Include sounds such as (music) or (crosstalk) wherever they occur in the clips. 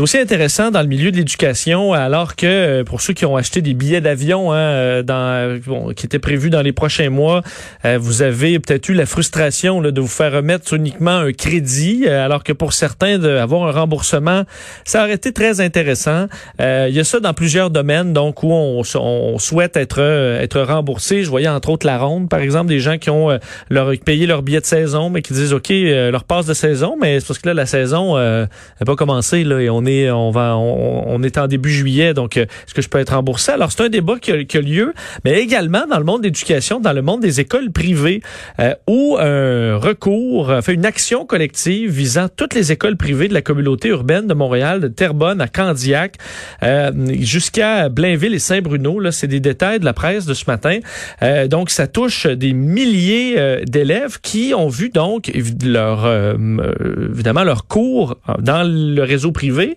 Dossier intéressant dans le milieu de l'éducation, alors que euh, pour ceux qui ont acheté des billets d'avion hein, euh, dans, bon, qui étaient prévus dans les prochains mois, euh, vous avez peut-être eu la frustration là, de vous faire remettre uniquement un crédit, alors que pour certains, d'avoir un remboursement, ça aurait été très intéressant. il y a ça dans plusieurs domaines, donc où on, on, souhaite être être remboursé. Je voyais entre autres la ronde, par exemple, des gens qui ont leur payé leur billet de saison, mais qui disent OK, leur passe de saison, mais c'est parce que là la saison n'a pas commencé là et on est on va, on, est en début juillet, donc euh, est-ce que je peux être remboursé? Alors c'est un débat qui a, lieu, mais également dans le monde d'éducation, dans le monde des écoles privées, euh, où un recours, fait une action collective visant toutes les écoles privées de la communauté urbaine de Montréal, de Terrebonne à Candiac, euh, jusqu'à Blainville et Saint-Bruno. Là, c'est des détails de la presse de ce matin. donc ça touche des milliers d'élèves qui ont vu donc leur, évidemment leur cours dans le réseau privé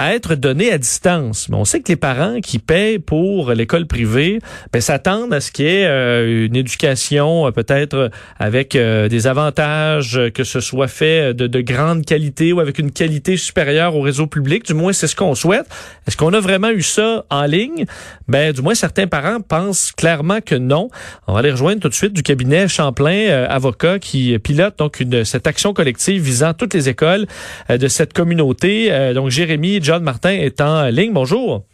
à être donné à distance. Mais on sait que les parents qui paient pour l'école privée ben, s'attendent à ce qu'il y ait euh, une éducation euh, peut-être avec euh, des avantages, que ce soit fait de, de, grande qualité ou avec une qualité supérieure au réseau public. Du moins, c'est ce qu'on souhaite. Est-ce qu'on a vraiment eu ça en ligne? Ben, du moins, certains parents pensent clairement que non. On va les rejoindre tout de suite du cabinet Champlain, avocat, qui pilote donc cette action collective visant toutes les écoles de cette communauté. donc, Jérémy John Martin est en ligne. Bonjour.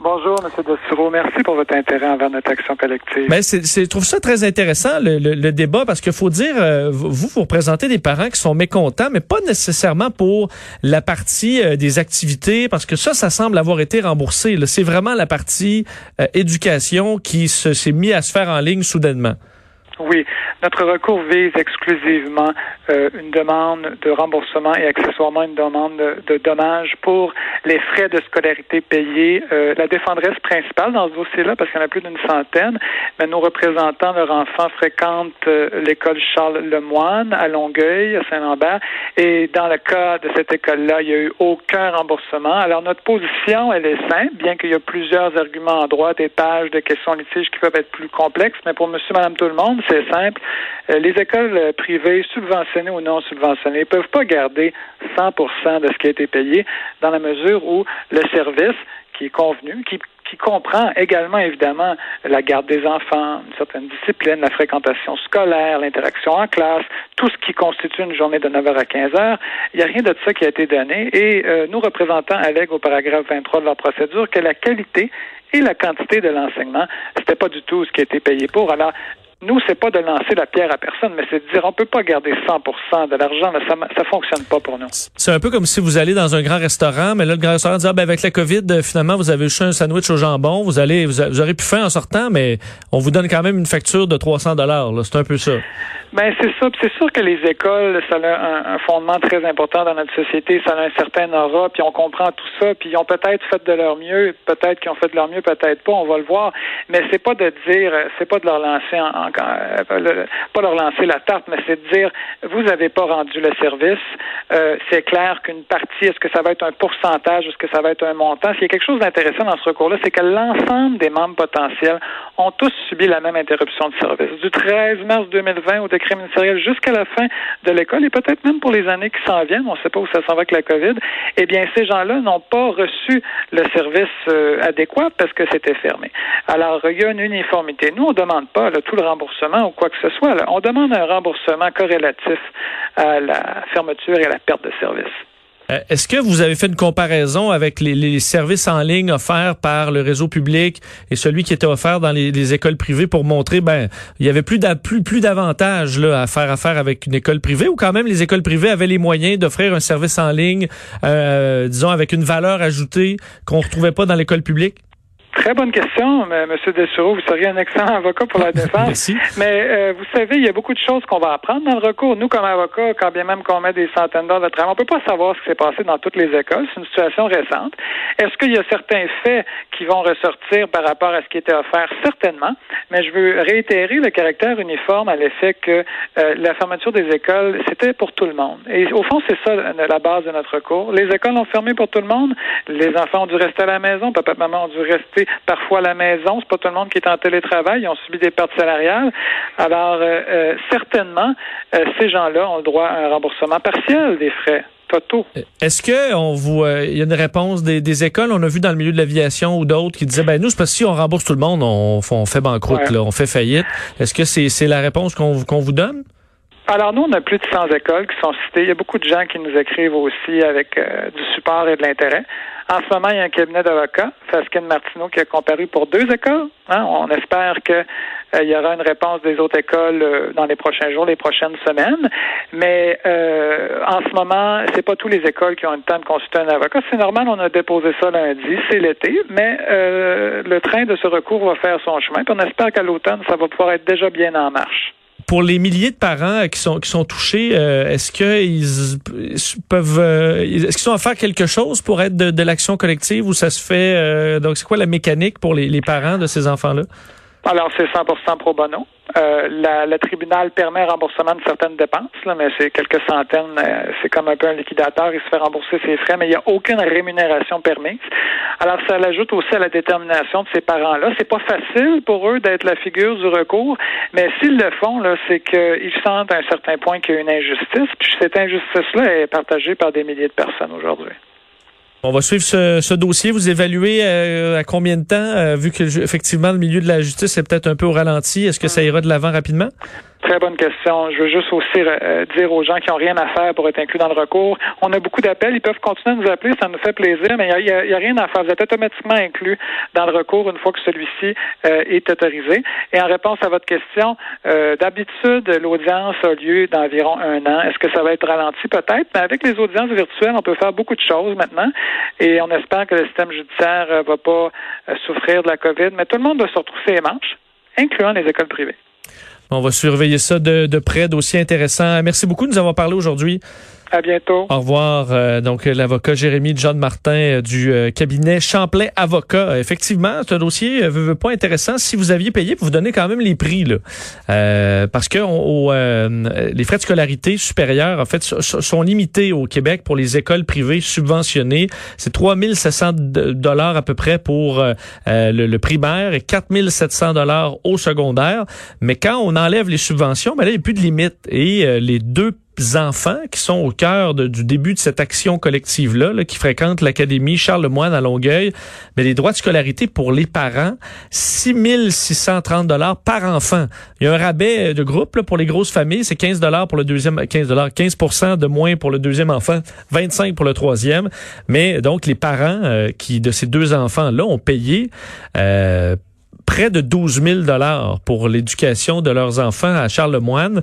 Bonjour, M. Dessureau. Merci pour votre intérêt envers notre action collective. Ben, c'est, je trouve ça très intéressant, le, débat, parce qu'il faut dire, euh, vous, vous représentez des parents qui sont mécontents, mais pas nécessairement pour la partie euh, des activités, parce que ça, ça semble avoir été remboursé. C'est vraiment la partie euh, éducation qui se, s'est mis à se faire en ligne soudainement. Oui, notre recours vise exclusivement euh, une demande de remboursement et accessoirement une demande de, dommages pour les frais de scolarité payés. Euh, la défendresse principale dans ce dossier-là, parce qu'il y en a plus d'une centaine, mais nos représentants, leurs enfants fréquentent euh, l'école Charles Lemoine à Longueuil, à Saint-Lambert, et dans le cas de cette école-là, il n'y a eu aucun remboursement. Alors notre position, elle est simple, bien qu'il y ait plusieurs arguments en droit, des pages de questions litiges qui peuvent être plus complexes, mais pour monsieur, madame, tout le monde, c'est simple. Euh, les écoles euh, privées, subventionnées ou non subventionnées, ne peuvent pas garder 100% de ce qui a été payé dans la mesure où le service qui est convenu, qui, comprend également évidemment la garde des enfants, une certaine discipline, la fréquentation scolaire, l'interaction en classe, tout ce qui constitue une journée de 9h à 15h. Il n'y a rien de ça qui a été donné et euh, nos représentants allèguent au paragraphe 23 de leur procédure que la qualité et la quantité de l'enseignement, c'était pas du tout ce qui a été payé pour. Alors, nous, c'est pas de lancer la pierre à personne, mais c'est de dire on peut pas garder 100% de l'argent, ça ça fonctionne pas pour nous. C'est un peu comme si vous allez dans un grand restaurant, mais là le grand restaurant dit ah, ben avec la Covid, euh, finalement vous avez eu un sandwich au jambon, vous allez vous, aurez pu faim en sortant, mais on vous donne quand même une facture de 300 dollars. C'est un peu ça. Ben c'est ça. C'est sûr que les écoles, ça a un, fondement très important dans notre société. Ça a un certain aura, puis on comprend tout ça. Puis ils ont peut-être fait de leur mieux, peut-être qu'ils ont fait de leur mieux, peut-être pas. On va le voir. Mais c'est pas de dire, c'est pas de leur lancer en, euh, pas leur lancer la tarte, mais c'est de dire, vous n'avez pas rendu le service. Euh, c'est clair qu'une partie, est-ce que ça va être un pourcentage, est-ce que ça va être un montant? S'il y a quelque chose d'intéressant dans ce recours-là, c'est que l'ensemble des membres potentiels ont tous subi la même interruption de service. Du 13 mars 2020 au ministériel jusqu'à la fin de l'école et peut-être même pour les années qui s'en viennent, on ne sait pas où ça s'en va avec la COVID, eh bien, ces gens-là n'ont pas reçu le service euh, adéquat parce que c'était fermé. Alors, il y a une uniformité. Nous, on ne demande pas tout le remboursement ou quoi que ce soit. On demande un remboursement corrélatif à la fermeture et à la perte de service. Euh, est-ce que vous avez fait une comparaison avec les, services en ligne offerts par le réseau public et celui qui était offert dans les, écoles privées pour montrer ben il y avait plus plus plus d'avantages là à faire affaire avec une école privée ou quand même les écoles privées avaient les moyens d'offrir un service en ligne euh, disons avec une valeur ajoutée qu'on retrouvait pas dans l'école publique? Très bonne question, M. Dessureau. Vous seriez un excellent (laughs) avocat pour la (laughs) défense. Merci. Mais euh, vous savez, il y a beaucoup de choses qu'on va apprendre dans le recours. Nous, comme avocats, quand bien même qu'on met des centaines d'heures de travail, on peut pas savoir ce qui s'est passé dans toutes les écoles. C'est une situation récente. Est-ce qu'il y a certains faits qui vont ressortir par rapport à ce qui était offert? Certainement. Mais je veux réitérer le caractère uniforme à l'effet que euh, la fermeture des écoles, c'était pour tout le monde. Et au fond, c'est ça la base de notre recours. Les écoles ont fermé pour tout le monde. Les enfants ont dû rester à la maison. Papa, maman ont dû rester parfois à la maison. C'est pas tout le monde qui est en télétravail. Ils ont subi des pertes salariales. Alors, certainement, ces gens-là ont le droit à un remboursement partiel des frais. Est-ce que on vous, euh, il y a une réponse des, écoles? On a vu dans le milieu de l'aviation ou d'autres qui disaient, ben nous, c'est parce que si on rembourse tout le monde, on, fait banqueroute, là, on fait faillite. Est-ce que c'est la réponse qu'on vous donne? Alors nous, on a plus de 100 écoles qui sont citées. Il y a beaucoup de gens qui nous écrivent aussi avec euh, du support et de l'intérêt. En ce moment, il y a un cabinet d'avocats, Faskin Martineau, qui a comparu pour deux écoles. Hein. On espère qu'il euh, y aura une réponse des autres écoles euh, dans les prochains jours, les prochaines semaines. Mais en ce moment, c'est pas tous les écoles qui ont le temps de consulter un avocat. C'est normal, on a déposé ça lundi, c'est l'été, mais le train de ce recours va faire son chemin. Puis on espère qu'à l'automne, ça va pouvoir être déjà bien en marche pour les milliers de parents qui sont qui sont touchés, euh, est-ce qu'ils peuvent euh, est-ce qu'ils sont à faire quelque chose pour être de, l'action collective ou ça se fait euh, donc c'est quoi la mécanique pour les, les parents de ces enfants-là? Alors c'est 100% pro bono. Euh, la, le tribunal permet un remboursement de certaines dépenses, là, mais c'est quelques centaines. Euh, c'est comme un peu un liquidateur, il se fait rembourser ses frais, mais il n'y a aucune rémunération permise. Alors, ça l'ajoute aussi à la détermination de ces parents-là. C'est pas facile pour eux d'être la figure du recours, mais s'ils le font, là, c'est qu'ils sentent à un certain point qu'il y a une injustice, puis cette injustice-là est partagée par des milliers de personnes aujourd'hui. On va suivre ce, dossier. Vous évaluez euh, à combien de temps, euh, vu que effectivement le milieu de la justice est peut-être un peu au ralenti. Est-ce que ça ira de l'avant rapidement? Très bonne question. Je veux juste aussi euh, dire aux gens qui n'ont rien à faire pour être inclus dans le recours, on a beaucoup d'appels, ils peuvent continuer à nous appeler, ça nous fait plaisir, mais il n'y a, rien à faire. Vous êtes automatiquement inclus dans le recours une fois que celui-ci euh, est autorisé. Et en réponse à votre question, euh, d'habitude, l'audience a lieu d'environ un an. Est-ce que ça va être ralenti? Peut-être, mais avec les audiences virtuelles, on peut faire beaucoup de choses maintenant et on espère que le système judiciaire ne va pas souffrir de la COVID, mais tout le monde doit se retrousser les manches, incluant les écoles privées. On va surveiller ça de, de près, dossier intéressant. Merci beaucoup de nous avoir parlé aujourd'hui. À bientôt. Au revoir. Euh, donc, l'avocat Jérémy John Martin euh, du euh, cabinet Champlain Avocat. effectivement, c'est un dossier veut, pas intéressant. Si vous aviez payé, vous donnez quand même les prix là, parce que les frais de scolarité supérieurs, en fait, sont limités au Québec pour les écoles privées subventionnées. C'est 3700 dollars à peu près pour le, primaire et 4700 dollars au secondaire. Mais quand on enlève les subventions, ben là, il n'y a plus de limite et les deux enfants qui sont au cœur du début de cette action collective-là, qui fréquentent l'Académie Charles-Lemoine à Longueuil, mais les droits de scolarité pour les parents, 6 630 dollars par enfant. Il y a un rabais de groupe pour les grosses familles, c'est 15 dollars pour le deuxième, 15 dollars, 15% de moins pour le deuxième enfant, 25 pour le troisième. Mais donc les parents euh, qui de ces deux enfants-là ont payé euh, près de 12 000 dollars pour l'éducation de leurs enfants à Charlemagne.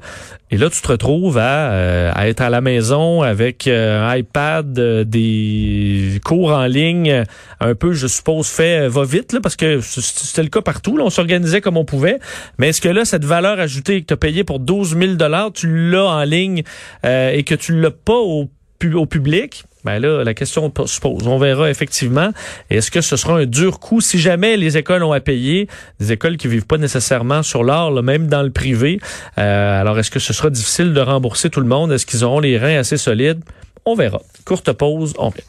Et là, tu te retrouves à, euh, être à la maison avec euh, un iPad, euh, des cours en ligne, un peu, je suppose, fait va vite, là, parce que c'était le cas partout. Là, on s'organisait comme on pouvait. Mais est-ce que là, cette valeur ajoutée que tu as payée pour 12 000 dollars, tu l'as en ligne et que tu l'as pas au, au public? Ben là, la question se pose. On verra effectivement. Est-ce que ce sera un dur coup? Si jamais les écoles ont à payer, des écoles qui vivent pas nécessairement sur l'or, même dans le privé. Euh, alors, est-ce que ce sera difficile de rembourser tout le monde? Est-ce qu'ils auront les reins assez solides? On verra. Courte pause, on vient.